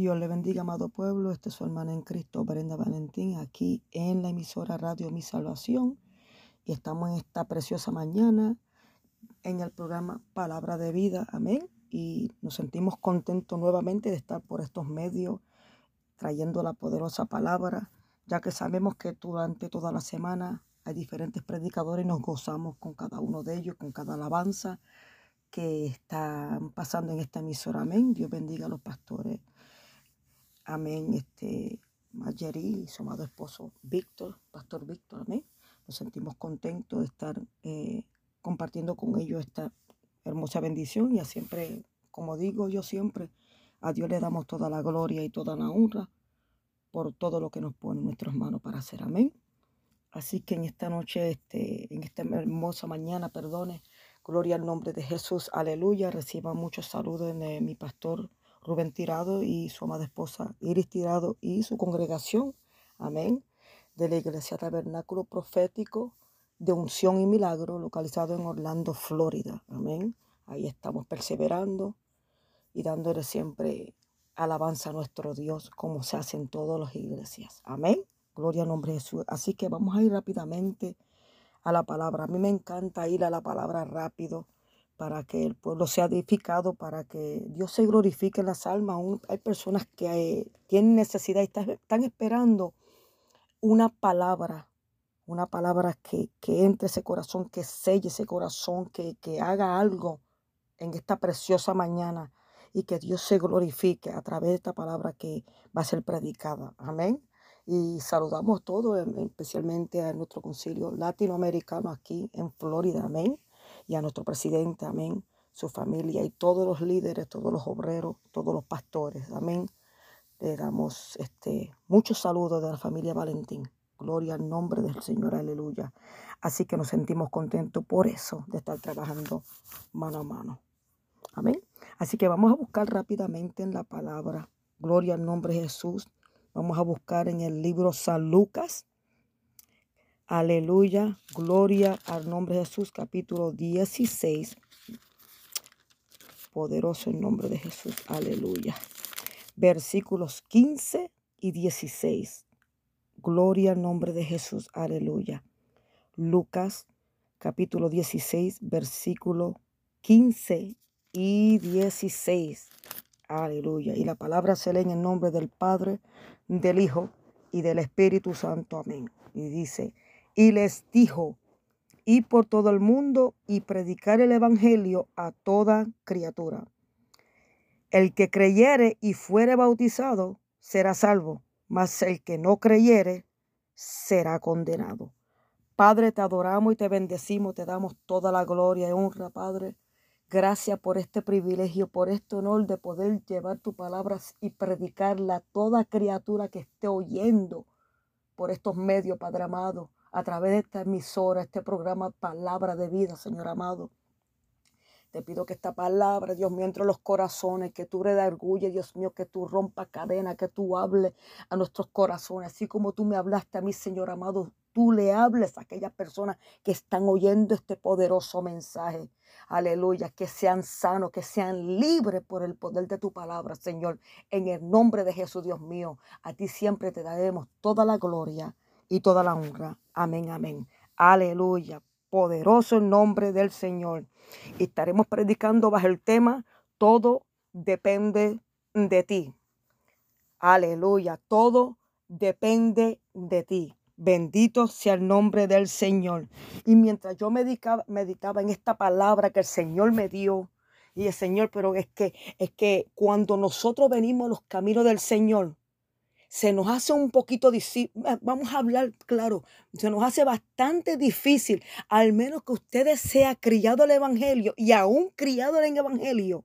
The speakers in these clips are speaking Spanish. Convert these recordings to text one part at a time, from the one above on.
Dios le bendiga, amado pueblo. Este es su hermana en Cristo, Brenda Valentín, aquí en la emisora Radio Mi Salvación. Y estamos en esta preciosa mañana en el programa Palabra de Vida. Amén. Y nos sentimos contentos nuevamente de estar por estos medios trayendo la poderosa palabra, ya que sabemos que durante toda la semana hay diferentes predicadores y nos gozamos con cada uno de ellos, con cada alabanza que están pasando en esta emisora. Amén. Dios bendiga a los pastores Amén. Este, Margery y su amado esposo Víctor, Pastor Víctor, amén. Nos sentimos contentos de estar eh, compartiendo con ellos esta hermosa bendición y siempre, como digo yo siempre, a Dios le damos toda la gloria y toda la honra por todo lo que nos pone en nuestras manos para hacer. Amén. Así que en esta noche, este, en esta hermosa mañana, perdone, gloria al nombre de Jesús, aleluya. Reciba muchos saludos de mi pastor Rubén Tirado y su amada esposa Iris Tirado y su congregación, amén, de la Iglesia Tabernáculo Profético de Unción y Milagro, localizado en Orlando, Florida, amén. Ahí estamos perseverando y dándole siempre alabanza a nuestro Dios, como se hace en todas las iglesias, amén. Gloria al nombre de Jesús. Así que vamos a ir rápidamente a la palabra. A mí me encanta ir a la palabra rápido para que el pueblo sea edificado, para que Dios se glorifique en las almas. hay personas que eh, tienen necesidad y están, esperando una palabra, una palabra que, entre ese corazón, que selle ese corazón, que, que haga algo en esta preciosa mañana y que Dios se glorifique a través de esta palabra que va a ser predicada. Amén. Y saludamos todos, em, especialmente a nuestro concilio latinoamericano aquí en Florida. Amén y a nuestro presidente, amén, su familia y todos los líderes, todos los obreros, todos los pastores, amén. Le damos este, muchos saludos de la familia Valentín. Gloria al nombre del Señor, aleluya. Así que nos sentimos contentos por eso, de estar trabajando mano a mano. Amén. Así que vamos a buscar rápidamente en la palabra. Gloria al nombre de Jesús. Vamos a buscar en el libro San Lucas, Aleluya, gloria al nombre de Jesús, capítulo 16. Poderoso el nombre de Jesús, aleluya. Versículos 15 y 16. Gloria al nombre de Jesús, aleluya. Lucas, capítulo 16, versículo 15 y 16. Aleluya. Y la palabra se lee en el nombre del Padre, del Hijo y del Espíritu Santo. Amén. Y dice, y les dijo, y por todo el mundo y predicar el Evangelio a toda criatura. El que creyere y fuere bautizado será salvo, mas el que no creyere será condenado. Padre, te adoramos y te bendecimos, te damos toda la gloria y honra, Padre. Gracias por este privilegio, por este honor de poder llevar tu palabras y predicarla a toda criatura que esté oyendo por estos medios, Padre amado a través de esta emisora, este programa Palabra de Vida, Señor amado. Te pido que esta palabra, Dios mío, entre los corazones, que tú redarguye, Dios mío, que tú rompas cadena, que tú hables a nuestros corazones, así como tú me hablaste a mí, Señor amado, tú le hables a aquellas personas que están oyendo este poderoso mensaje. Aleluya, que sean sanos, que sean libres por el poder de tu palabra, Señor. En el nombre de Jesús, Dios mío, a ti siempre te daremos toda la gloria y toda la honra. Amén, amén. Aleluya. Poderoso el nombre del Señor. Estaremos predicando bajo el tema, todo depende de ti. Aleluya. Todo depende de ti. Bendito sea el nombre del Señor. Y mientras yo meditaba, meditaba en esta palabra que el Señor me dio, y el Señor, pero es que, es que cuando nosotros venimos a los caminos del Señor, se nos hace un poquito difícil, vamos a hablar claro, se nos hace bastante difícil, al menos que ustedes sea criado el Evangelio y aún criado en el Evangelio,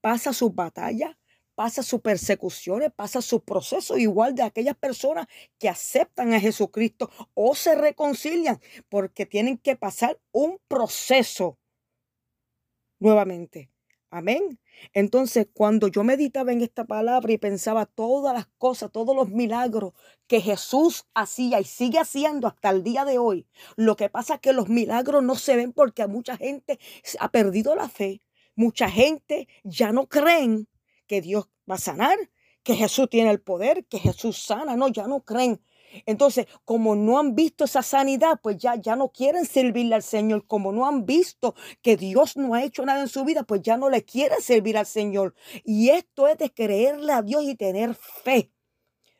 pasa sus batallas, pasa sus persecuciones, pasa su proceso igual de aquellas personas que aceptan a Jesucristo o se reconcilian porque tienen que pasar un proceso nuevamente. Amén. Entonces, cuando yo meditaba en esta palabra y pensaba todas las cosas, todos los milagros que Jesús hacía y sigue haciendo hasta el día de hoy, lo que pasa es que los milagros no se ven porque mucha gente ha perdido la fe. Mucha gente ya no creen que Dios va a sanar, que Jesús tiene el poder, que Jesús sana. No, ya no creen. Entonces, como no han visto esa sanidad, pues ya, ya no quieren servirle al Señor. Como no han visto que Dios no ha hecho nada en su vida, pues ya no le quieren servir al Señor. Y esto es de creerle a Dios y tener fe.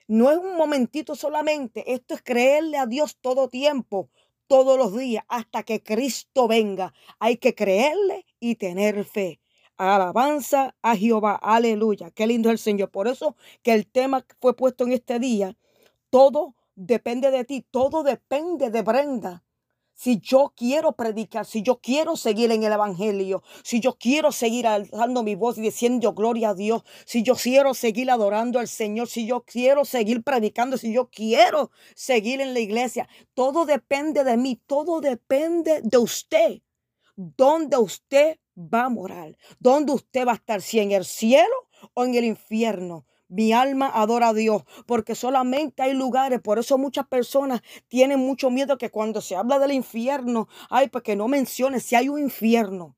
No es un momentito solamente, esto es creerle a Dios todo tiempo, todos los días, hasta que Cristo venga. Hay que creerle y tener fe. Alabanza a Jehová, aleluya. Qué lindo es el Señor. Por eso que el tema fue puesto en este día, todo depende de ti, todo depende de Brenda. Si yo quiero predicar, si yo quiero seguir en el Evangelio, si yo quiero seguir alzando mi voz y diciendo gloria a Dios, si yo quiero seguir adorando al Señor, si yo quiero seguir predicando, si yo quiero seguir en la iglesia, todo depende de mí, todo depende de usted. ¿Dónde usted va a morar? ¿Dónde usted va a estar? ¿Si en el cielo o en el infierno? Mi alma adora a Dios porque solamente hay lugares, por eso muchas personas tienen mucho miedo que cuando se habla del infierno, ay, pues que no mencione si hay un infierno.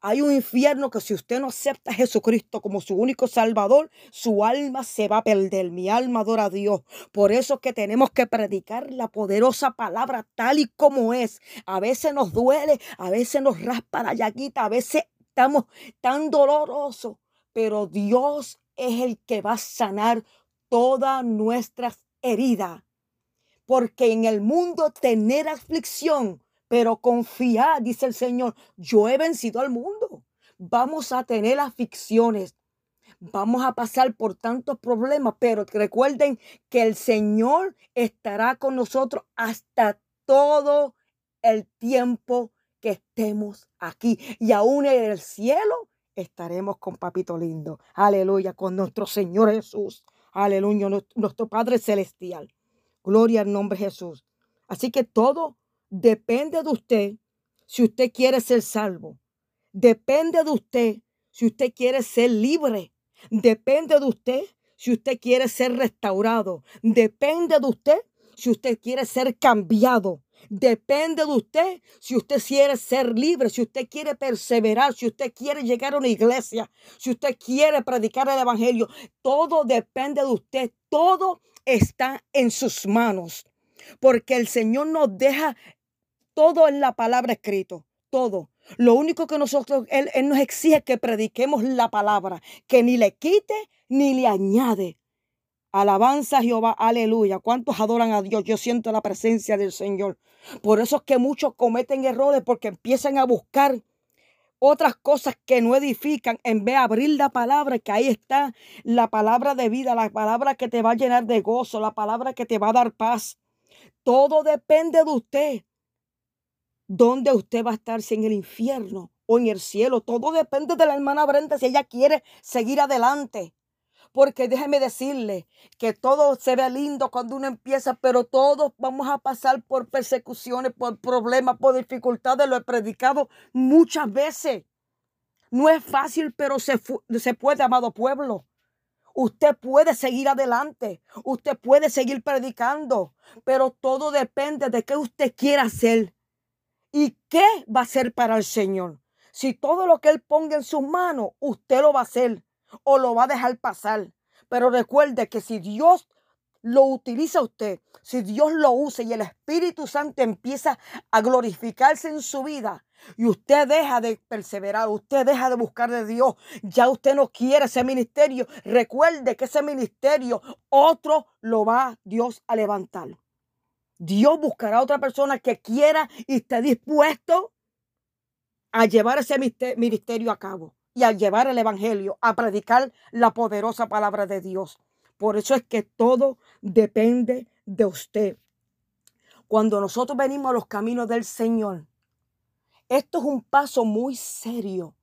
Hay un infierno que si usted no acepta a Jesucristo como su único salvador, su alma se va a perder. Mi alma adora a Dios. Por eso es que tenemos que predicar la poderosa palabra tal y como es. A veces nos duele, a veces nos raspa la llaguita, a veces estamos tan dolorosos, pero Dios es el que va a sanar todas nuestras heridas. Porque en el mundo tener aflicción, pero confiar, dice el Señor, yo he vencido al mundo. Vamos a tener aflicciones, vamos a pasar por tantos problemas, pero recuerden que el Señor estará con nosotros hasta todo el tiempo que estemos aquí. Y aún en el cielo estaremos con Papito Lindo. Aleluya, con nuestro Señor Jesús. Aleluya, nuestro Padre Celestial. Gloria al nombre de Jesús. Así que todo depende de usted si usted quiere ser salvo. Depende de usted si usted quiere ser libre. Depende de usted si usted quiere ser restaurado. Depende de usted si usted quiere ser cambiado. Depende de usted si usted quiere ser libre, si usted quiere perseverar, si usted quiere llegar a una iglesia, si usted quiere predicar el evangelio. Todo depende de usted. Todo está en sus manos. Porque el Señor nos deja todo en la palabra escrito. Todo. Lo único que nosotros, Él, Él nos exige que prediquemos la palabra, que ni le quite ni le añade. Alabanza a Jehová, aleluya. ¿Cuántos adoran a Dios? Yo siento la presencia del Señor. Por eso es que muchos cometen errores porque empiezan a buscar otras cosas que no edifican en vez de abrir la palabra, que ahí está la palabra de vida, la palabra que te va a llenar de gozo, la palabra que te va a dar paz. Todo depende de usted. ¿Dónde usted va a estar? Si en el infierno o en el cielo. Todo depende de la hermana Brenda si ella quiere seguir adelante. Porque déjeme decirle que todo se ve lindo cuando uno empieza, pero todos vamos a pasar por persecuciones, por problemas, por dificultades. Lo he predicado muchas veces. No es fácil, pero se, se puede, amado pueblo. Usted puede seguir adelante, usted puede seguir predicando, pero todo depende de qué usted quiera hacer y qué va a hacer para el Señor. Si todo lo que Él ponga en sus manos, usted lo va a hacer o lo va a dejar pasar. Pero recuerde que si Dios lo utiliza usted, si Dios lo usa y el Espíritu Santo empieza a glorificarse en su vida y usted deja de perseverar, usted deja de buscar de Dios, ya usted no quiere ese ministerio, recuerde que ese ministerio otro lo va Dios a levantar. Dios buscará a otra persona que quiera y esté dispuesto a llevar ese ministerio a cabo y a llevar el Evangelio, a predicar la poderosa palabra de Dios. Por eso es que todo depende de usted. Cuando nosotros venimos a los caminos del Señor, esto es un paso muy serio.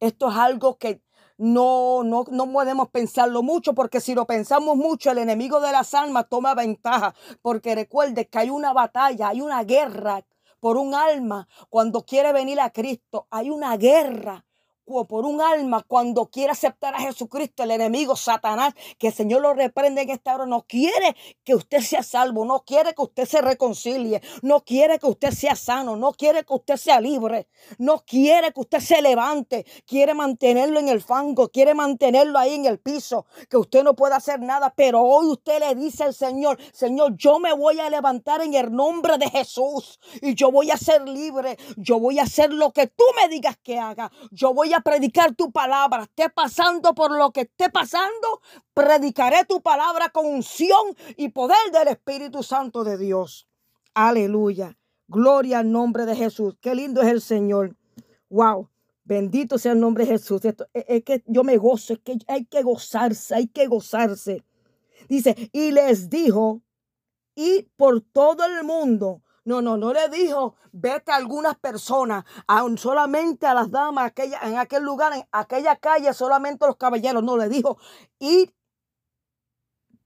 Esto es algo que no, no, no podemos pensarlo mucho, porque si lo pensamos mucho, el enemigo de las almas toma ventaja. Porque recuerde que hay una batalla, hay una guerra por un alma. Cuando quiere venir a Cristo, hay una guerra por un alma cuando quiere aceptar a Jesucristo, el enemigo Satanás, que el Señor lo reprende en esta hora, no quiere que usted sea salvo, no quiere que usted se reconcilie, no quiere que usted sea sano, no quiere que usted sea libre, no quiere que usted se levante, quiere mantenerlo en el fango, quiere mantenerlo ahí en el piso, que usted no puede hacer nada, pero hoy usted le dice al Señor, Señor, yo me voy a levantar en el nombre de Jesús y yo voy a ser libre, yo voy a hacer lo que tú me digas que haga, yo voy a predicar tu palabra, esté pasando por lo que esté pasando, predicaré tu palabra con unción y poder del Espíritu Santo de Dios. Aleluya. Gloria al nombre de Jesús. Qué lindo es el Señor. Wow. Bendito sea el nombre de Jesús. Esto, es que yo me gozo, es que hay que gozarse, hay que gozarse. Dice, y les dijo, y por todo el mundo. No, no, no le dijo, vete a algunas personas, aun solamente a las damas, aquella, en aquel lugar, en aquella calle, solamente a los caballeros. No, le dijo, ir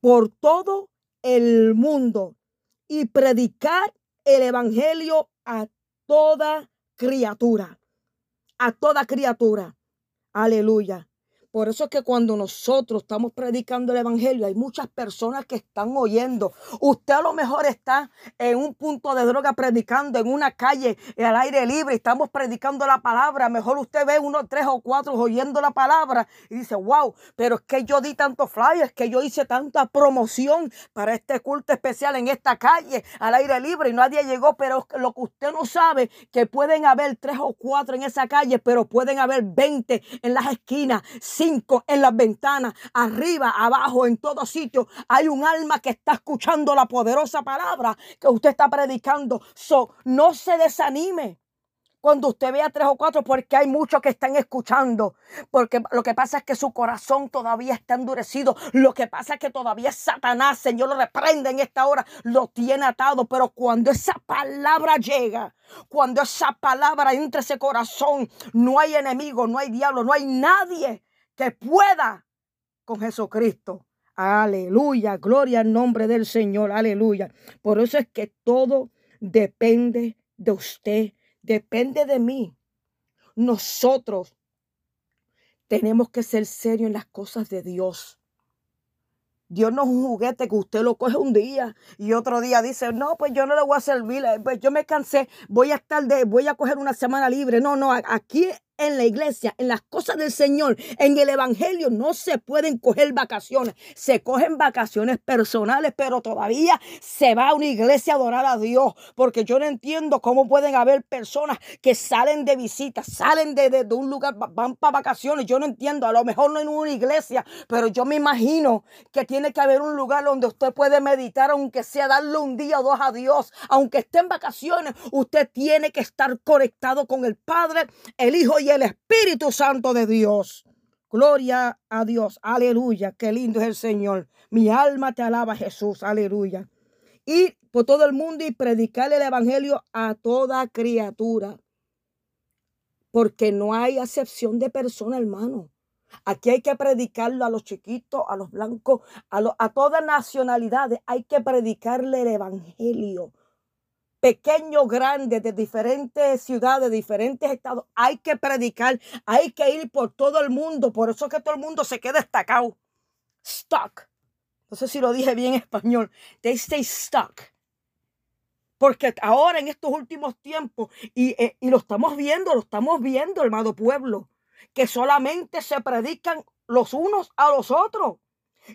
por todo el mundo y predicar el evangelio a toda criatura a toda criatura. Aleluya. Por eso es que cuando nosotros estamos predicando el Evangelio, hay muchas personas que están oyendo. Usted a lo mejor está en un punto de droga predicando en una calle al aire libre. Estamos predicando la palabra. Mejor usted ve unos tres o cuatro oyendo la palabra y dice, wow, pero es que yo di tantos flyers, que yo hice tanta promoción para este culto especial en esta calle al aire libre y nadie llegó. Pero lo que usted no sabe, que pueden haber tres o cuatro en esa calle, pero pueden haber veinte en las esquinas en las ventanas, arriba, abajo, en todo sitio. Hay un alma que está escuchando la poderosa palabra que usted está predicando. So, no se desanime cuando usted vea tres o cuatro, porque hay muchos que están escuchando. Porque lo que pasa es que su corazón todavía está endurecido. Lo que pasa es que todavía Satanás, Señor, lo reprende en esta hora, lo tiene atado. Pero cuando esa palabra llega, cuando esa palabra entra ese corazón, no hay enemigo, no hay diablo, no hay nadie que pueda con Jesucristo. Aleluya, gloria al nombre del Señor, aleluya. Por eso es que todo depende de usted, depende de mí. Nosotros tenemos que ser serios en las cosas de Dios. Dios no es un juguete que usted lo coge un día y otro día dice, no, pues yo no le voy a servir, pues yo me cansé, voy a estar de, voy a coger una semana libre. No, no, aquí en la iglesia, en las cosas del Señor, en el Evangelio, no se pueden coger vacaciones. Se cogen vacaciones personales, pero todavía se va a una iglesia a adorar a Dios. Porque yo no entiendo cómo pueden haber personas que salen de visita, salen de, de, un lugar, van para vacaciones. Yo no entiendo, a lo mejor no en una iglesia, pero yo me imagino que tiene que haber un lugar donde usted puede meditar, aunque sea darle un día o dos a Dios. Aunque esté en vacaciones, usted tiene que estar conectado con el Padre, el Hijo y el Espíritu Santo de Dios. Gloria a Dios. Aleluya. Qué lindo es el Señor. Mi alma te alaba, Jesús. Aleluya. Ir por todo el mundo y predicar el Evangelio a toda criatura. Porque no hay acepción de persona, hermano. Aquí hay que predicarlo a los chiquitos, a los blancos, a, a todas nacionalidades. Hay que predicarle el Evangelio pequeño, grande, de diferentes ciudades, de diferentes estados. Hay que predicar, hay que ir por todo el mundo. Por eso es que todo el mundo se queda destacado. Stuck. No sé si lo dije bien en español. They stay stuck. Porque ahora en estos últimos tiempos, y, eh, y lo estamos viendo, lo estamos viendo, hermano pueblo, que solamente se predican los unos a los otros.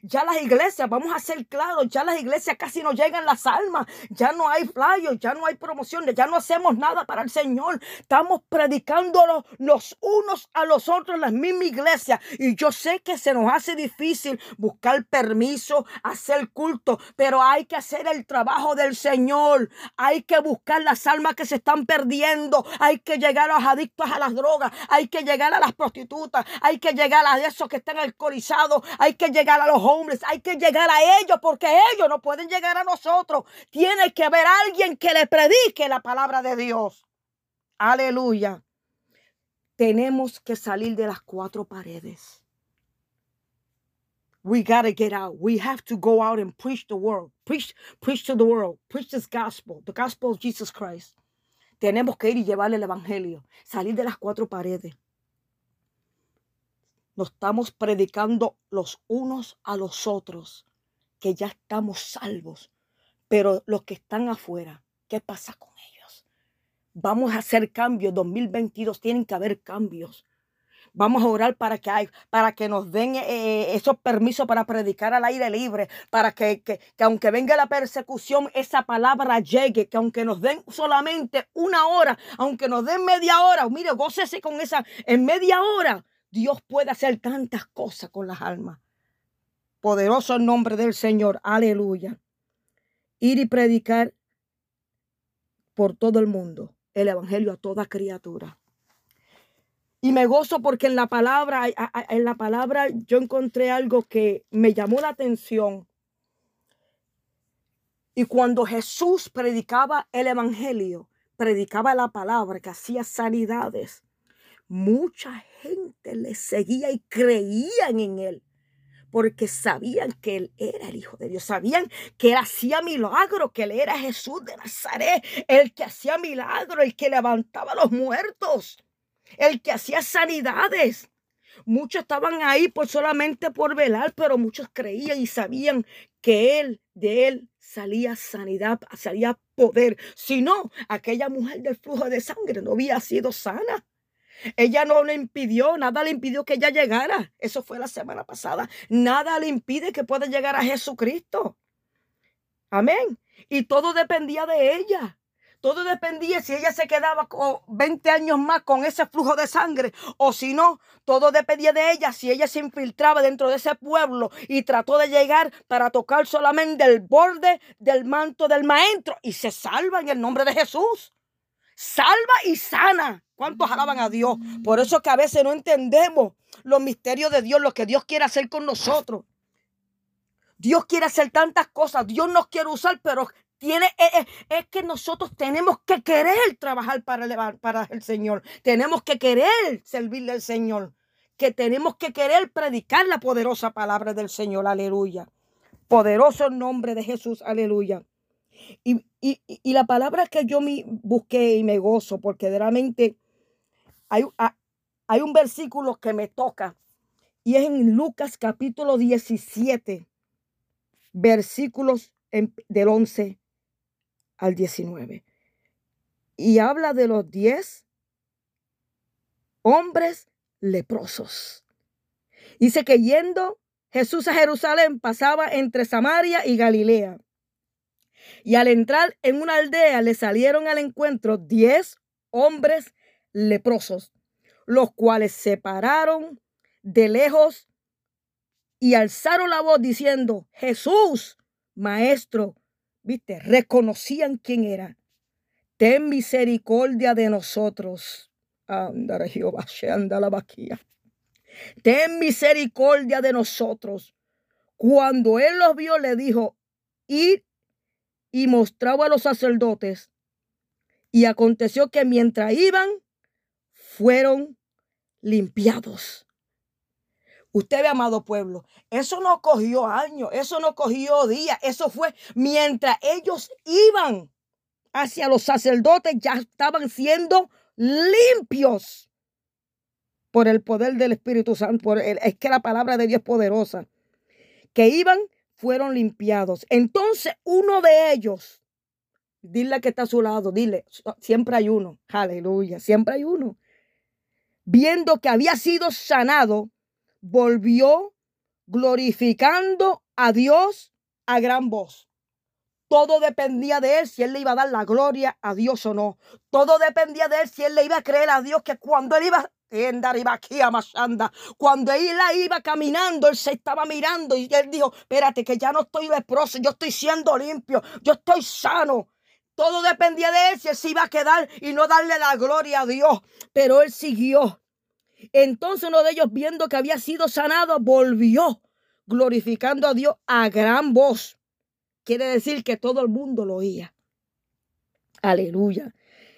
Ya las iglesias, vamos a ser claros, ya las iglesias casi no llegan las almas, ya no hay flyers, ya no hay promociones, ya no hacemos nada para el Señor. Estamos predicándonos los unos a los otros en la misma iglesia. Y yo sé que se nos hace difícil buscar permiso, hacer culto, pero hay que hacer el trabajo del Señor. Hay que buscar las almas que se están perdiendo. Hay que llegar a los adictos a las drogas. Hay que llegar a las prostitutas. Hay que llegar a esos que están alcoholizados. Hay que llegar a los hombres, hay que llegar a ellos porque ellos no pueden llegar a nosotros. Tiene que haber alguien que le predique la palabra de Dios. Aleluya. Tenemos que salir de las cuatro paredes. We gotta get out. We have to go out and preach the world. Preach, preach to the world. Preach this gospel, the gospel of Jesus Christ. Tenemos que ir y llevarle el evangelio. Salir de las cuatro paredes. Nos estamos predicando los unos a los otros que ya estamos salvos, pero los que están afuera, ¿qué pasa con ellos? Vamos a hacer cambios, 2022 tienen que haber cambios. Vamos a orar para que, hay, para que nos den eh, eh, esos permisos para predicar al aire libre, para que, que, que, aunque venga la persecución, esa palabra llegue, que aunque nos den solamente una hora, aunque nos den media hora, mire, gócese con esa, en media hora, Dios puede hacer tantas cosas con las almas. Poderoso el nombre del Señor. Aleluya. Ir y predicar por todo el mundo el Evangelio a toda criatura. Y me gozo porque en la palabra, en la palabra yo encontré algo que me llamó la atención. Y cuando Jesús predicaba el Evangelio, predicaba la palabra, que hacía sanidades, mucha gente le seguía y creían en él porque sabían que él era el Hijo de Dios, sabían que él hacía milagros, que él era Jesús de Nazaret, el que hacía milagros, el que levantaba a los muertos, el que hacía sanidades. Muchos estaban ahí por solamente por velar, pero muchos creían y sabían que él, de él salía sanidad, salía poder. Si no, aquella mujer del flujo de sangre no había sido sana. Ella no le impidió, nada le impidió que ella llegara. Eso fue la semana pasada. Nada le impide que pueda llegar a Jesucristo. Amén. Y todo dependía de ella. Todo dependía si ella se quedaba con 20 años más con ese flujo de sangre o si no, todo dependía de ella si ella se infiltraba dentro de ese pueblo y trató de llegar para tocar solamente el borde del manto del maestro y se salva en el nombre de Jesús. Salva y sana. ¿Cuántos alaban a Dios? Por eso que a veces no entendemos los misterios de Dios, lo que Dios quiere hacer con nosotros. Dios quiere hacer tantas cosas, Dios nos quiere usar, pero tiene, es, eh, eh, es que nosotros tenemos que querer trabajar para el, para el Señor. Tenemos que querer servirle al Señor. Que tenemos que querer predicar la poderosa palabra del Señor. Aleluya. Poderoso nombre de Jesús. Aleluya. Y, y, y la palabra que yo me busqué y me gozo, porque realmente hay, hay un versículo que me toca y es en Lucas capítulo 17, versículos del 11 al 19. Y habla de los 10 hombres leprosos. Dice que yendo Jesús a Jerusalén pasaba entre Samaria y Galilea. Y al entrar en una aldea le salieron al encuentro 10 hombres leprosos, los cuales se pararon de lejos y alzaron la voz diciendo, Jesús, maestro, viste, reconocían quién era. Ten misericordia de nosotros. Anda, Jehová, anda la vaquilla. Ten misericordia de nosotros. Cuando él los vio, le dijo, id y mostraba a los sacerdotes. Y aconteció que mientras iban, fueron limpiados. Usted ve, amado pueblo, eso no cogió años, eso no cogió días, eso fue mientras ellos iban hacia los sacerdotes, ya estaban siendo limpios por el poder del Espíritu Santo. es que la palabra de Dios es poderosa. Que iban, fueron limpiados. Entonces uno de ellos, dile que está a su lado, dile, siempre hay uno, aleluya, siempre hay uno viendo que había sido sanado, volvió glorificando a Dios a gran voz. Todo dependía de él si él le iba a dar la gloria a Dios o no. Todo dependía de él si él le iba a creer a Dios que cuando él iba Cuando él iba caminando, él se estaba mirando y él dijo, espérate que ya no estoy leproso, yo estoy siendo limpio, yo estoy sano. Todo dependía de él si él se iba a quedar y no darle la gloria a Dios. Pero él siguió. Entonces uno de ellos, viendo que había sido sanado, volvió glorificando a Dios a gran voz. Quiere decir que todo el mundo lo oía. Aleluya.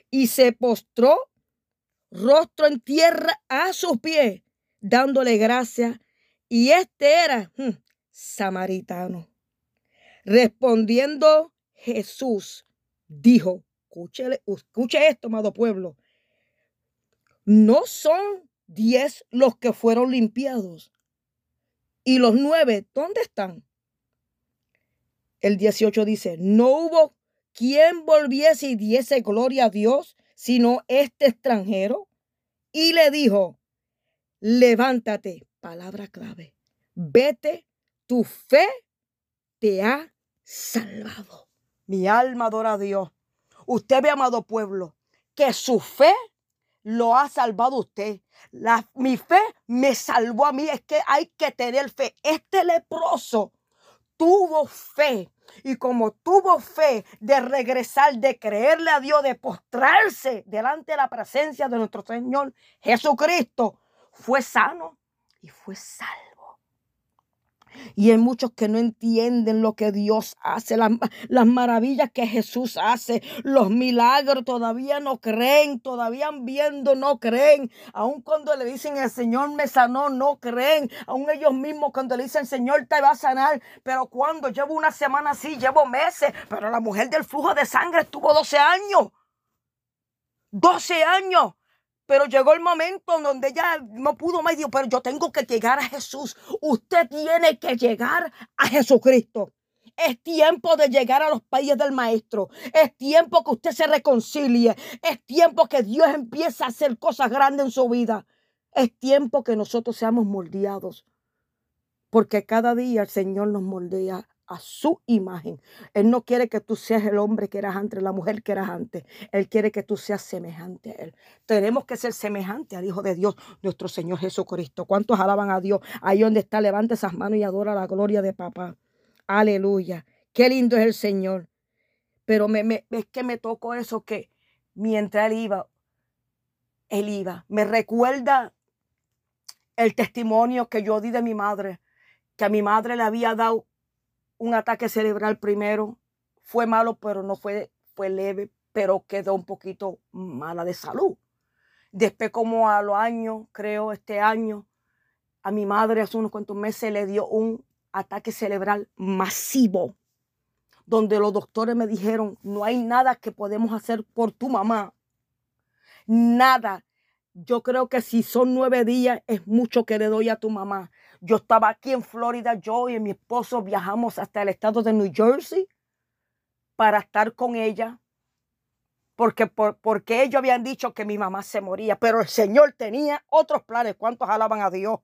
Y se postró rostro en tierra a sus pies, dándole gracias. Y este era hmm, samaritano. Respondiendo Jesús, dijo, escuche, escuche esto, amado pueblo, no son diez los que fueron limpiados. ¿Y los nueve dónde están? El 18 dice, no hubo quien volviese y diese gloria a Dios, sino este extranjero. Y le dijo, levántate, palabra clave, vete, tu fe te ha salvado. Mi alma adora a Dios. Usted ve, amado pueblo, que su fe lo ha salvado usted. La, mi fe me salvó a mí. Es que hay que tener fe. Este leproso tuvo fe. Y como tuvo fe de regresar, de creerle a Dios, de postrarse delante de la presencia de nuestro Señor Jesucristo, fue sano y fue salvo. Y hay muchos que no entienden lo que Dios hace, las, las, maravillas que Jesús hace, los milagros, todavía no creen, todavía viendo no creen. Aun cuando le dicen el Señor me sanó, no creen. Aun ellos mismos cuando le dicen Señor te va a sanar. Pero cuando llevo una semana así, llevo meses. Pero la mujer del flujo de sangre estuvo 12 años. 12 años. Pero llegó el momento en donde ella no pudo más. Dijo, pero yo tengo que llegar a Jesús. Usted tiene que llegar a Jesucristo. Es tiempo de llegar a los países del Maestro. Es tiempo que usted se reconcilie. Es tiempo que Dios empiece a hacer cosas grandes en su vida. Es tiempo que nosotros seamos moldeados. Porque cada día el Señor nos moldea a su imagen. Él no quiere que tú seas el hombre que eras antes, la mujer que eras antes. Él quiere que tú seas semejante a Él. Tenemos que ser semejante al Hijo de Dios, nuestro Señor Jesucristo. ¿Cuántos alaban a Dios? Ahí donde está, levanta esas manos y adora la gloria de papá. Aleluya. Qué lindo es el Señor. Pero me, es que me tocó eso que mientras Él iba, Él iba. Me recuerda el testimonio que yo di de mi madre, que a mi madre le había dado un ataque cerebral primero. Fue malo, pero no fue, fue leve, pero quedó un poquito mala de salud. Después, como a los años, creo, este año, a mi madre hace unos cuantos meses le dio un ataque cerebral masivo, donde los doctores me dijeron, no hay nada que podemos hacer por tu mamá. Nada. Yo creo que si son nueve días es mucho que le doy a tu mamá. Yo estaba aquí en Florida, yo y mi esposo viajamos hasta el estado de New Jersey para estar con ella, porque, porque ellos habían dicho que mi mamá se moría, pero el Señor tenía otros planes. ¿Cuántos alaban a Dios?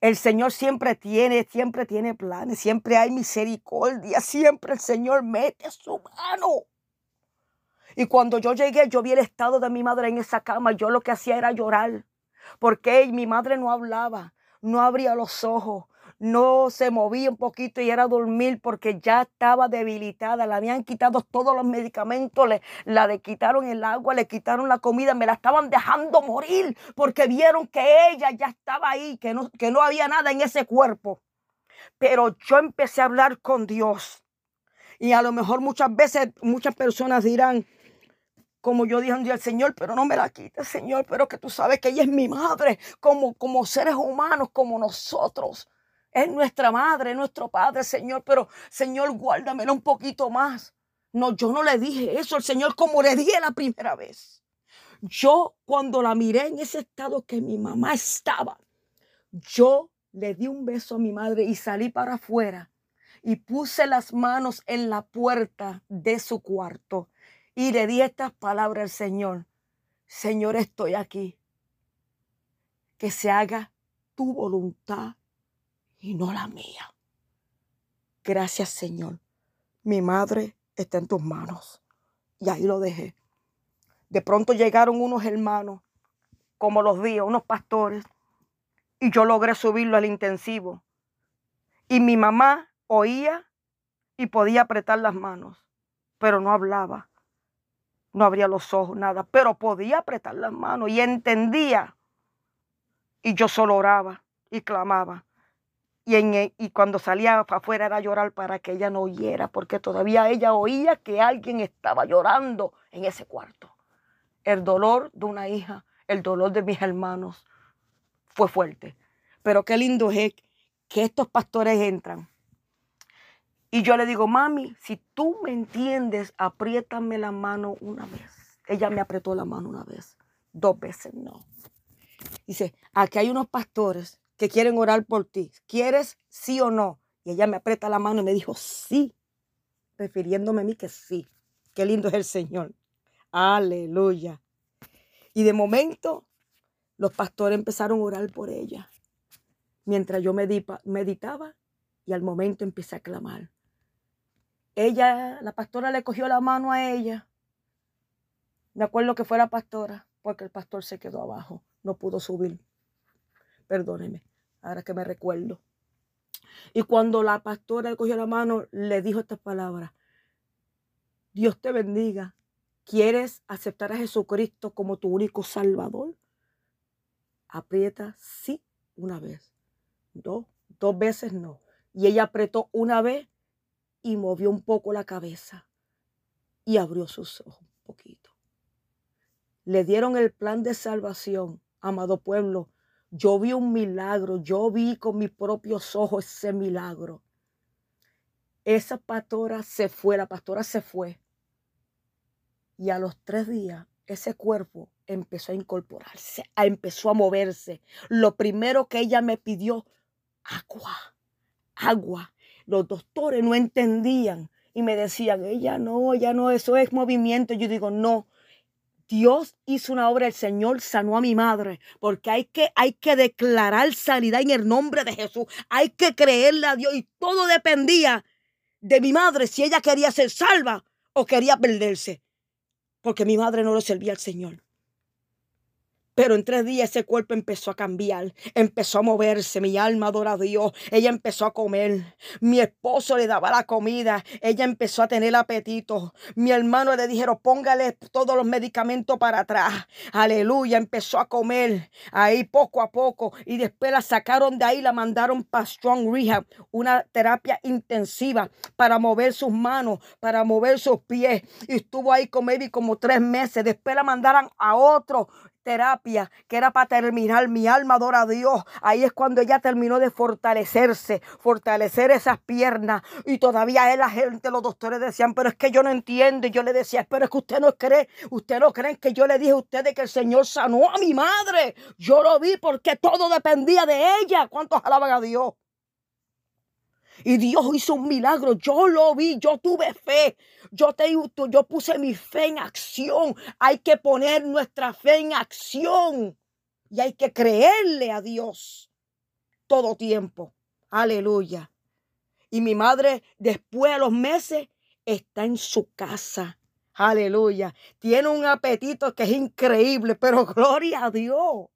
El Señor siempre tiene, siempre tiene planes, siempre hay misericordia, siempre el Señor mete su mano. Y cuando yo llegué, yo vi el estado de mi madre en esa cama, yo lo que hacía era llorar, porque mi madre no hablaba no abría los ojos, no se movía un poquito y era dormir porque ya estaba debilitada. Le habían quitado todos los medicamentos, le, la le quitaron el agua, le quitaron la comida, me la estaban dejando morir porque vieron que ella ya estaba ahí, que no, que no había nada en ese cuerpo. Pero yo empecé a hablar con Dios. Y a lo mejor muchas veces muchas personas dirán, como yo dije un día al Señor, pero no me la quites, Señor, pero que tú sabes que ella es mi madre, como, como seres humanos, como nosotros. Es nuestra madre, es nuestro padre, Señor, pero Señor, guárdamela un poquito más. No, yo no le dije eso al Señor como le dije la primera vez. Yo cuando la miré en ese estado que mi mamá estaba, yo le di un beso a mi madre y salí para afuera y puse las manos en la puerta de su cuarto y le di estas palabras al Señor. Señor, estoy aquí. Que se haga tu voluntad y no la mía. Gracias, Señor. Mi madre está en tus manos. Y ahí lo dejé. De pronto llegaron unos hermanos, como los días, unos pastores, y yo logré subirlo al intensivo. Y mi mamá oía y podía apretar las manos, pero no hablaba no abría los ojos, nada, pero podía apretar las manos y entendía. Y yo solo oraba y clamaba. Y, en, e, y cuando salía afuera era llorar para que ella no oyera, porque todavía ella oía que alguien estaba llorando en ese cuarto. El dolor de una hija, el dolor de mis hermanos fue fuerte. Pero qué lindo es que estos pastores entran y yo le digo, mami, si tú me entiendes, apriétame la mano una vez. Ella me apretó la mano una vez, dos veces no. Dice, aquí hay unos pastores que quieren orar por ti. ¿Quieres sí o no? Y ella me aprieta la mano y me dijo, sí, refiriéndome a mí que sí. Qué lindo es el Señor. Aleluya. Y de momento los pastores empezaron a orar por ella. Mientras yo meditaba y al momento empecé a clamar. Ella, la pastora le cogió la mano a ella. Me acuerdo que fue la pastora, porque el pastor se quedó abajo, no pudo subir. Perdóneme, ahora que me recuerdo. Y cuando la pastora le cogió la mano, le dijo estas palabras. Dios te bendiga. ¿Quieres aceptar a Jesucristo como tu único Salvador? Aprieta sí una vez. Dos, dos veces no. Y ella apretó una vez y movió un poco la cabeza y abrió sus ojos un poquito. Le dieron el plan de salvación, amado pueblo. Yo vi un milagro, yo vi con mis propios ojos ese milagro. Esa pastora se fue, la pastora se fue. Y a los tres días, ese cuerpo empezó a incorporarse, empezó a moverse. Lo primero que ella me pidió, agua, agua. Los doctores no entendían y me decían, ella no, ella no, eso es movimiento. Yo digo, no, Dios hizo una obra, el Señor sanó a mi madre, porque hay que, hay que declarar sanidad en el nombre de Jesús. Hay que creerle a Dios y todo dependía de mi madre si ella quería ser salva o quería perderse, porque mi madre no lo servía al Señor. Pero en tres días ese cuerpo empezó a cambiar, empezó a moverse, mi alma adora a Dios, ella empezó a comer, mi esposo le daba la comida, ella empezó a tener apetito, mi hermano le dijeron póngale todos los medicamentos para atrás, aleluya, empezó a comer ahí poco a poco y después la sacaron de ahí, la mandaron para Strong Rehab, una terapia intensiva para mover sus manos, para mover sus pies. Y estuvo ahí con maybe como tres meses, después la mandaron a otro terapia que era para terminar. Mi alma adora a Dios. Ahí es cuando ella terminó de fortalecerse, fortalecer esas piernas. Y todavía la gente, los doctores decían, pero es que yo no entiendo. Y yo le decía, pero es que usted no cree, usted no cree que yo le dije a ustedes que el Señor sanó a mi madre. Yo lo vi porque todo dependía de ella. ¿Cuántos alaban a Dios? Y Dios hizo un milagro. Yo lo vi, yo tuve fe. Yo, te, yo puse mi fe en acción. Hay que poner nuestra fe en acción. Y hay que creerle a Dios todo tiempo. Aleluya. Y mi madre, después de los meses, está en su casa. Aleluya. Tiene un apetito que es increíble, pero gloria a Dios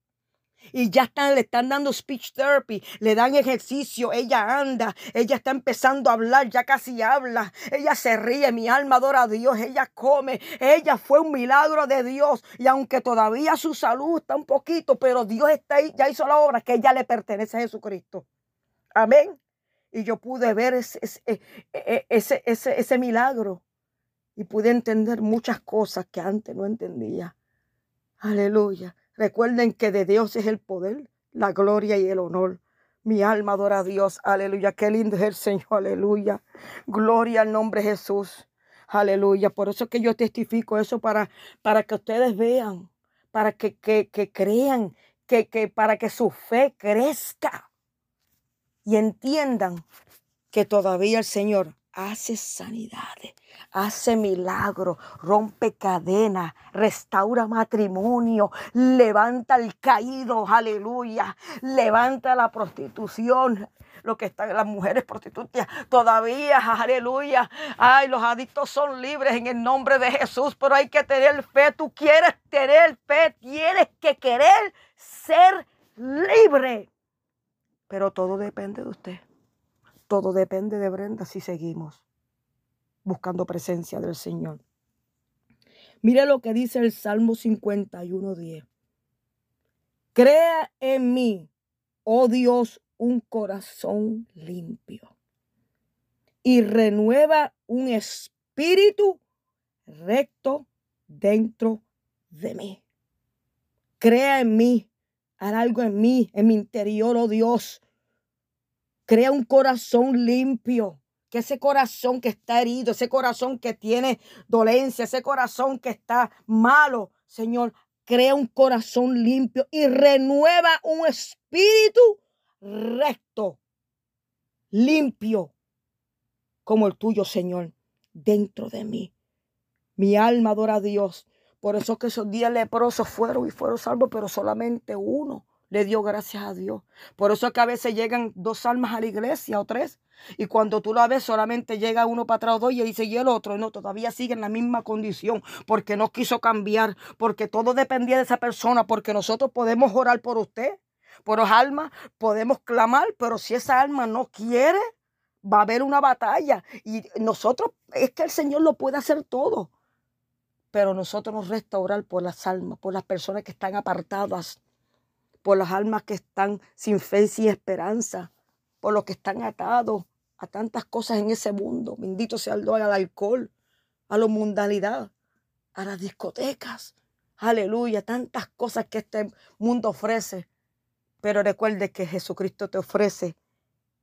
y ya están, le están dando speech therapy, le dan ejercicio, ella anda, ella está empezando a hablar, ya casi habla, ella se ríe, mi alma adora a Dios, ella come, ella fue un milagro de Dios y aunque todavía su salud está un poquito, pero Dios está ahí, ya hizo la obra que ella le pertenece a Jesucristo. Amén. Y yo pude ver ese, ese, e, e, ese, ese, ese milagro y pude entender muchas cosas que antes no entendía. Aleluya. Recuerden que de Dios es el poder, la gloria y el honor. Mi alma adora a Dios. Aleluya. Qué lindo es el Señor. Aleluya. Gloria al nombre de Jesús. Aleluya. Por eso que yo testifico eso para, para que ustedes vean, para que, que, que crean, que, que para que su fe crezca y entiendan que todavía el Señor hace sanidades, hace milagros, rompe cadenas, restaura matrimonio, levanta al caído, aleluya, levanta la prostitución, lo que están las mujeres prostitutas todavía, aleluya. Ay, los adictos son libres en el nombre de Jesús, pero hay que tener fe. Tú quieres tener fe, tienes que querer ser libre. Pero todo depende de usted. Todo depende de Brenda si seguimos buscando presencia del Señor. Mire lo que dice el Salmo 51.10. Crea en mí, oh Dios, un corazón limpio y renueva un espíritu recto dentro de mí. Crea en mí, haz algo en mí, en mi interior, oh Dios, Crea un corazón limpio. Que ese corazón que está herido, ese corazón que tiene dolencia, ese corazón que está malo, Señor, crea un corazón limpio y renueva un espíritu recto, limpio, como el tuyo, Señor, dentro de mí. Mi alma adora a Dios. Por eso que esos días leprosos fueron y fueron salvos, pero solamente uno le dio gracias a Dios. Por eso es que a veces llegan dos almas a la iglesia o tres. Y cuando tú la ves, solamente llega uno para atrás o dos y dice, y el otro, no, todavía sigue en la misma condición, porque no quiso cambiar, porque todo dependía de esa persona, porque nosotros podemos orar por usted, por los almas, podemos clamar, pero si esa alma no quiere, va a haber una batalla. Y nosotros, es que el Señor lo puede hacer todo. Pero nosotros nos restaurar por las almas, por las personas que están apartadas, por las almas que están sin fe y esperanza, por los que están atados a tantas cosas en ese mundo. Bendito sea el al alcohol, a la mundanidad, a las discotecas. Aleluya, tantas cosas que este mundo ofrece. Pero recuerde que Jesucristo te ofrece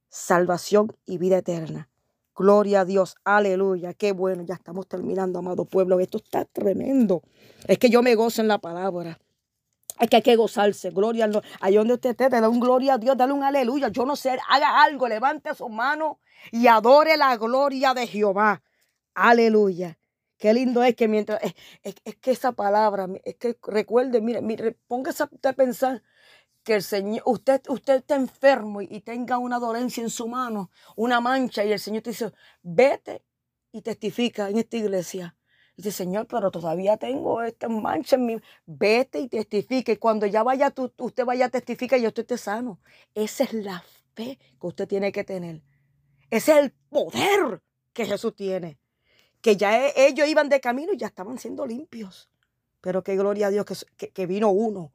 salvación y vida eterna. Gloria a Dios, aleluya, qué bueno, ya estamos terminando, amado pueblo, esto está tremendo. Es que yo me gozo en la palabra. Es que hay que gozarse, gloria a Dios. Ahí donde usted esté, dale un gloria a Dios, dale un aleluya. Yo no sé, haga algo, levante su mano y adore la gloria de Jehová. Aleluya. Qué lindo es que mientras, es, que esa palabra, es que recuerde, mire, mire póngase a pensar que el Señor, usted, usted está enfermo y tenga una dolencia en su mano, una mancha, y el Señor te dice, vete y testifica en esta iglesia. Dice, Señor, pero todavía tengo esta mancha en mi... Vete y testifica. Y cuando ya vaya, tú, usted vaya a testificar y usted esté sano. Esa es la fe que usted tiene que tener. Ese es el poder que Jesús tiene. Que ya e, ellos iban de camino y ya estaban siendo limpios. Pero qué gloria a Dios que, que vino uno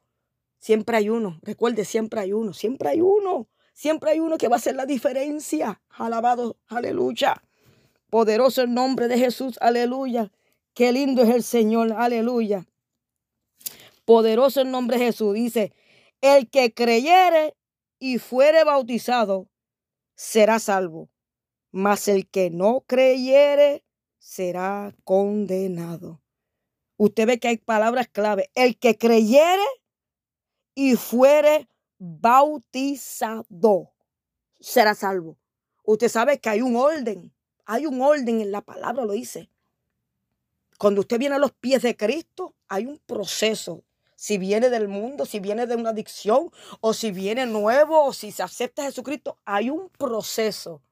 Siempre hay uno, recuerde, siempre hay uno, siempre hay uno, siempre hay uno que va a hacer la diferencia. Alabado, aleluya. Poderoso el nombre de Jesús, aleluya. Qué lindo es el Señor, aleluya. Poderoso el nombre de Jesús. Dice, el que creyere y fuere bautizado será salvo, mas el que no creyere será condenado. Usted ve que hay palabras clave. El que creyere y fuere bautizado, será salvo. Usted sabe que hay un orden, hay un orden en la palabra, lo dice. Cuando usted viene a los pies de Cristo, hay un proceso. Si viene del mundo, si viene de una adicción, o si viene nuevo, o si se acepta a Jesucristo, hay un proceso.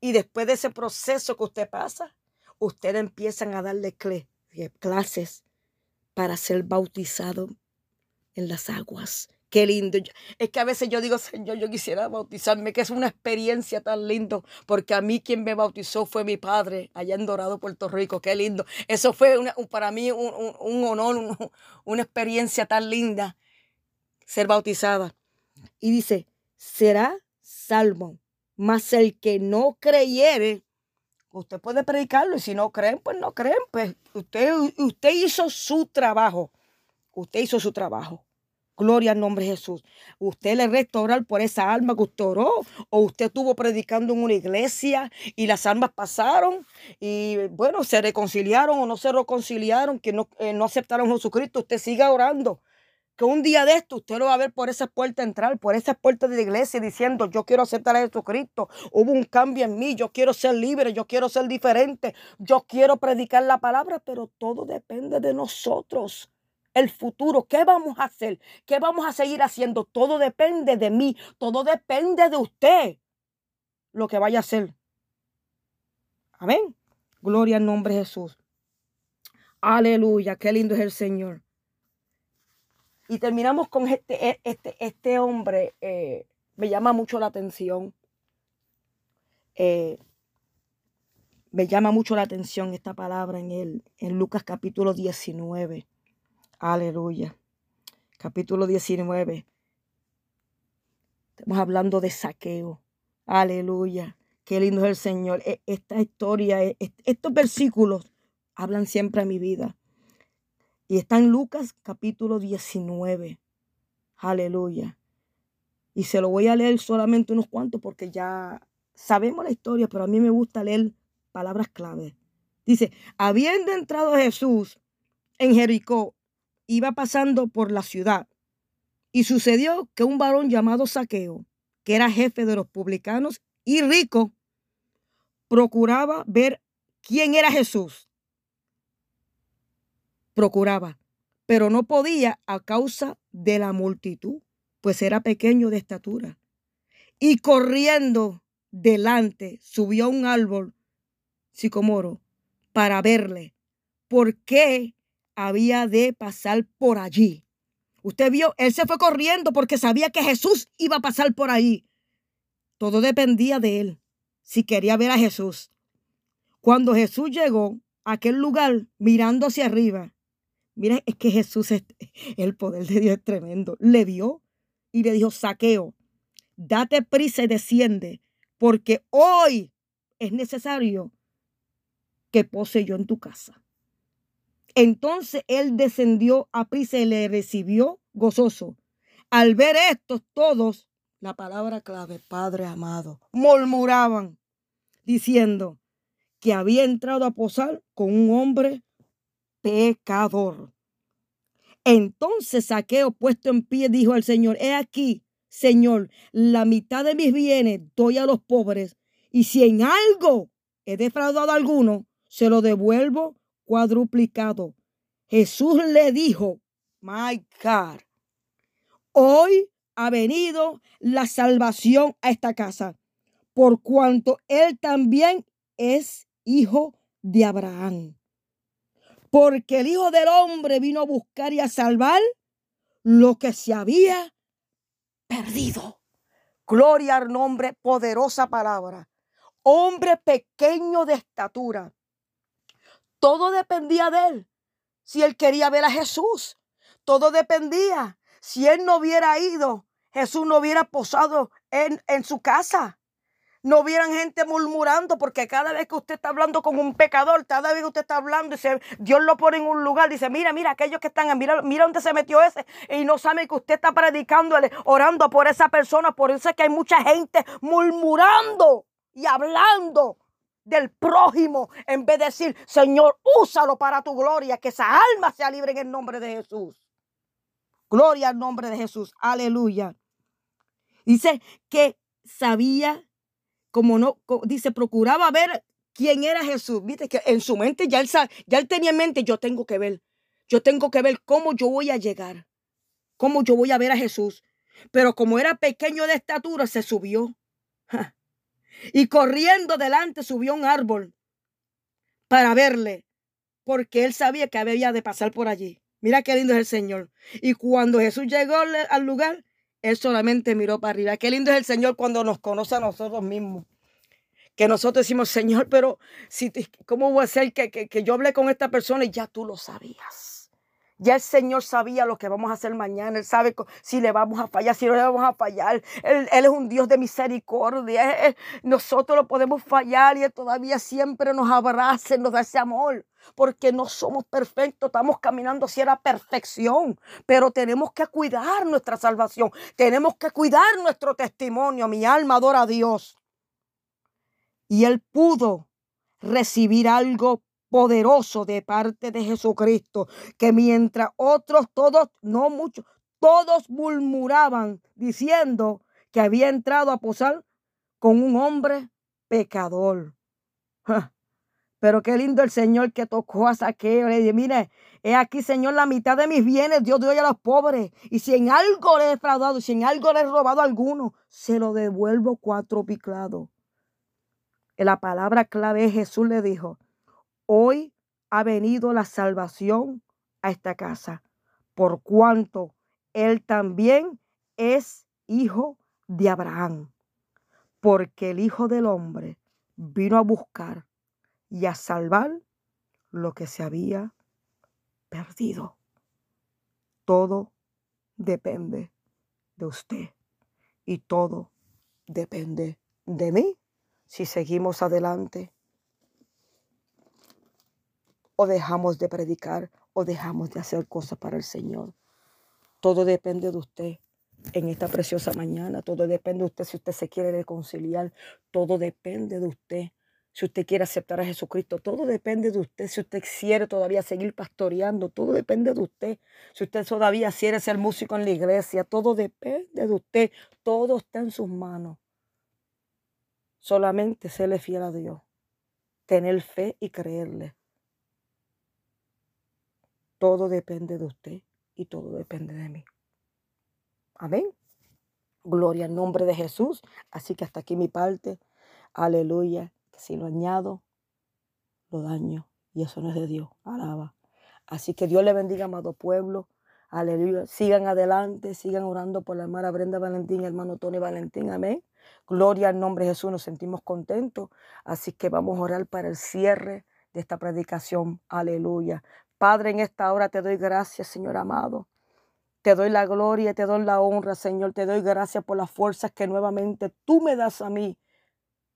Y después de ese proceso que usted pasa, ustedes empiezan a darle clases para ser bautizado en las aguas. Qué lindo. Es que a veces yo digo, Señor, yo quisiera bautizarme, que es una experiencia tan lindo, porque a mí quien me bautizó fue mi padre allá en Dorado, Puerto Rico. Qué lindo. Eso fue para mí un, honor, una experiencia tan linda, ser bautizada. Y dice, será salvo, mas el que no creyere, usted puede predicarlo y si no creen, pues no creen, pues usted, usted hizo su trabajo. Usted hizo su trabajo. Gloria al nombre de Jesús. Usted le restaurar por esa alma que usted oró, o usted estuvo predicando en una iglesia y las almas pasaron y bueno, se reconciliaron o no se reconciliaron, que no, eh, no aceptaron a Jesucristo. Usted siga orando. Que un día de esto usted lo va a ver por esa puerta entrar, por esas puertas de la iglesia diciendo, yo quiero aceptar a Jesucristo. Hubo un cambio en mí, yo quiero ser libre, yo quiero ser diferente, yo quiero predicar la palabra, pero todo depende de nosotros el futuro, qué vamos a hacer, qué vamos a seguir haciendo. Todo depende de mí, todo depende de usted, lo que vaya a hacer. Amén. Gloria al nombre de Jesús. Aleluya, qué lindo es el Señor. Y terminamos con este, e, este, este hombre, eh, me llama mucho la atención. Eh, me llama mucho la atención esta palabra en, el, en Lucas capítulo 19. Aleluya. Capítulo 19. Estamos hablando de saqueo. Aleluya. Qué lindo es el Señor. E, esta historia, e, estos versículos hablan siempre a mi vida. Y está en Lucas capítulo 19. Aleluya. Y se lo voy a leer solamente unos cuantos porque ya sabemos la historia, pero a mí me gusta leer palabras clave. Dice, habiendo entrado Jesús en Jericó, iba pasando por la ciudad y sucedió que un varón llamado Saqueo, que era jefe de los publicanos y rico, procuraba ver quién era Jesús. Procuraba, pero no podía a causa de la multitud, pues era pequeño de estatura. Y corriendo delante subió a un árbol sicomoro para verle, por qué había de pasar por allí. Usted vio, él se fue corriendo porque sabía que Jesús iba a pasar por ahí. Todo dependía de él, si quería ver a Jesús. Cuando Jesús llegó a aquel lugar mirando hacia arriba, mira, es que Jesús, es, el poder de Dios es tremendo. Le vio y le dijo, saqueo, date prisa y desciende, porque hoy es necesario que pose yo en tu casa. Entonces él descendió a prisa y le recibió gozoso. Al ver esto, todos, la palabra clave, Padre amado, murmuraban, diciendo que había entrado a posar con un hombre pecador. Entonces Saqueo, puesto en pie, dijo al Señor, he aquí, Señor, la mitad de mis bienes doy a los pobres, y si en algo he defraudado a alguno, se lo devuelvo cuadruplicado. Jesús le dijo, my God, hoy ha venido la salvación a esta casa, por cuanto él también es hijo de Abraham. Porque el Hijo del Hombre vino a buscar y a salvar lo que se había perdido. Gloria al nombre, poderosa palabra. Hombre pequeño de estatura, todo dependía de él. Si él quería ver a Jesús, todo dependía. Si él no hubiera ido, Jesús no hubiera posado en, en su casa. No hubieran gente murmurando, porque cada vez que usted está hablando con un pecador, cada vez que usted está hablando, Dios lo pone en un lugar, dice, mira, mira, aquellos que están, mira, mira dónde se metió ese, y no saben que usted está predicándole, orando por esa persona, por eso es que hay mucha gente murmurando y hablando del prójimo en vez de decir, Señor, úsalo para tu gloria, que esa alma sea libre en el nombre de Jesús. Gloria al nombre de Jesús. Aleluya. Dice que sabía, como no, dice, procuraba ver quién era Jesús. Viste que en su mente ya él, ya él tenía en mente, yo tengo que ver, yo tengo que ver cómo yo voy a llegar, cómo yo voy a ver a Jesús. Pero como era pequeño de estatura, se subió y corriendo delante subió a un árbol para verle, porque él sabía que había de pasar por allí. Mira qué lindo es el Señor. Y cuando Jesús llegó al lugar, él solamente miró para arriba. Qué lindo es el Señor cuando nos conoce a nosotros mismos. Que nosotros decimos, Señor, pero si, ¿cómo voy a ser que, que yo hablé con esta persona y ya tú lo sabías? Ya el Señor sabía lo que vamos a hacer mañana. Él sabe si le vamos a fallar, si no le vamos a fallar. Él, es un Dios de misericordia. nosotros lo podemos fallar y Él todavía siempre nos abraza, nos da ese amor. Porque no somos perfectos, estamos caminando hacia la perfección. Pero tenemos que cuidar nuestra salvación. Tenemos que cuidar nuestro testimonio. Mi alma adora a Dios. Y Él pudo recibir algo poderoso de parte de Jesucristo, que mientras otros, todos, no muchos, todos murmuraban diciendo que había entrado a posar con un hombre pecador. Pero qué lindo el Señor que tocó a Saqueo. Le dije, mire, he aquí, Señor, la mitad de mis bienes Dios doy a los pobres. Y si en algo le he defraudado, si en algo le he robado a alguno, se lo devuelvo cuatro piclados. La palabra clave es Jesús le dijo, Hoy ha venido la salvación a esta casa, por cuanto él también es hijo de Abraham, porque el Hijo del Hombre vino a buscar y a salvar lo que se había perdido. Todo depende de usted y todo depende de mí si seguimos adelante o dejamos de predicar o dejamos de hacer cosas para el Señor. Todo depende de usted en esta preciosa mañana. Todo depende de usted si usted se quiere reconciliar. Todo depende de usted si usted quiere aceptar a Jesucristo. Todo depende de usted. Si usted quiere todavía seguir pastoreando, todo depende de usted. Si usted todavía quiere ser músico en la iglesia, todo depende de usted. Todo está en sus manos. Solamente serle fiel a Dios. Tener fe y creerle. Todo depende de usted y todo depende de mí. Amén. Gloria al nombre de Jesús. Así que hasta aquí mi parte. Aleluya. Que si lo añado, lo daño. Y eso no es de Dios. Alaba. Así que Dios le bendiga, amado pueblo. Aleluya. Sigan adelante, sigan orando por la hermana Brenda Valentín, hermano Tony Valentín. Amén. Gloria al nombre de Jesús. Nos sentimos contentos. Así que vamos a orar para el cierre de esta predicación. Aleluya. Padre, en esta hora te doy gracias, Señor amado. Te doy la gloria, te doy la honra, Señor. Te doy gracias por las fuerzas que nuevamente tú me das a mí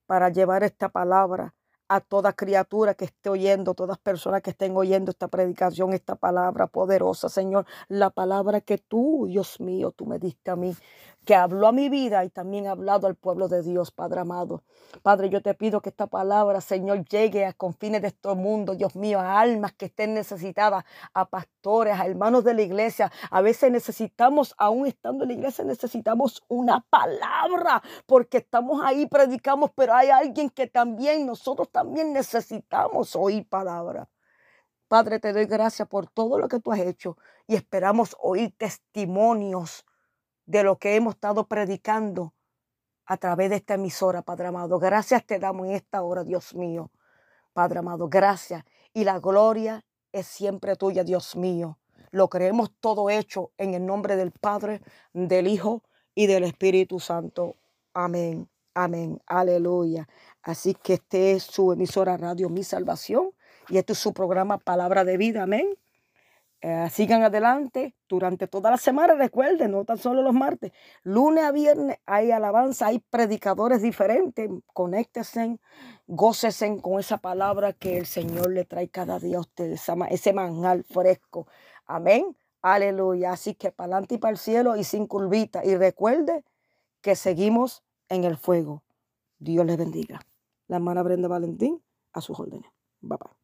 para llevar esta palabra a toda criatura que esté oyendo, todas personas que estén oyendo esta predicación, esta palabra poderosa, Señor. La palabra que tú, Dios mío, tú me diste a mí que habló a mi vida y también ha hablado al pueblo de Dios, Padre amado. Padre, yo te pido que esta palabra, Señor, llegue a confines de este mundo, Dios mío, a almas que estén necesitadas, a pastores, a hermanos de la iglesia. A veces necesitamos, aún estando en la iglesia, necesitamos una palabra, porque estamos ahí, predicamos, pero hay alguien que también, nosotros también necesitamos oír palabra. Padre, te doy gracias por todo lo que tú has hecho y esperamos oír testimonios de lo que hemos estado predicando a través de esta emisora, Padre amado. Gracias te damos en esta hora, Dios mío. Padre amado, gracias. Y la gloria es siempre tuya, Dios mío. Lo creemos todo hecho en el nombre del Padre, del Hijo y del Espíritu Santo. Amén. Amén. Aleluya. Así que este es su emisora radio Mi Salvación y este es su programa Palabra de Vida. Amén. Eh, sigan adelante durante toda la semana. Recuerden, no tan solo los martes. Lunes a viernes hay alabanza, hay predicadores diferentes. Conéctense, gócesen con esa palabra que el Señor le trae cada día a ustedes, ese manjar fresco. Amén. Aleluya. Así que para adelante y para el cielo y sin curvita. Y recuerde que seguimos en el fuego. Dios les bendiga. La hermana Brenda Valentín a sus órdenes. Bye bye.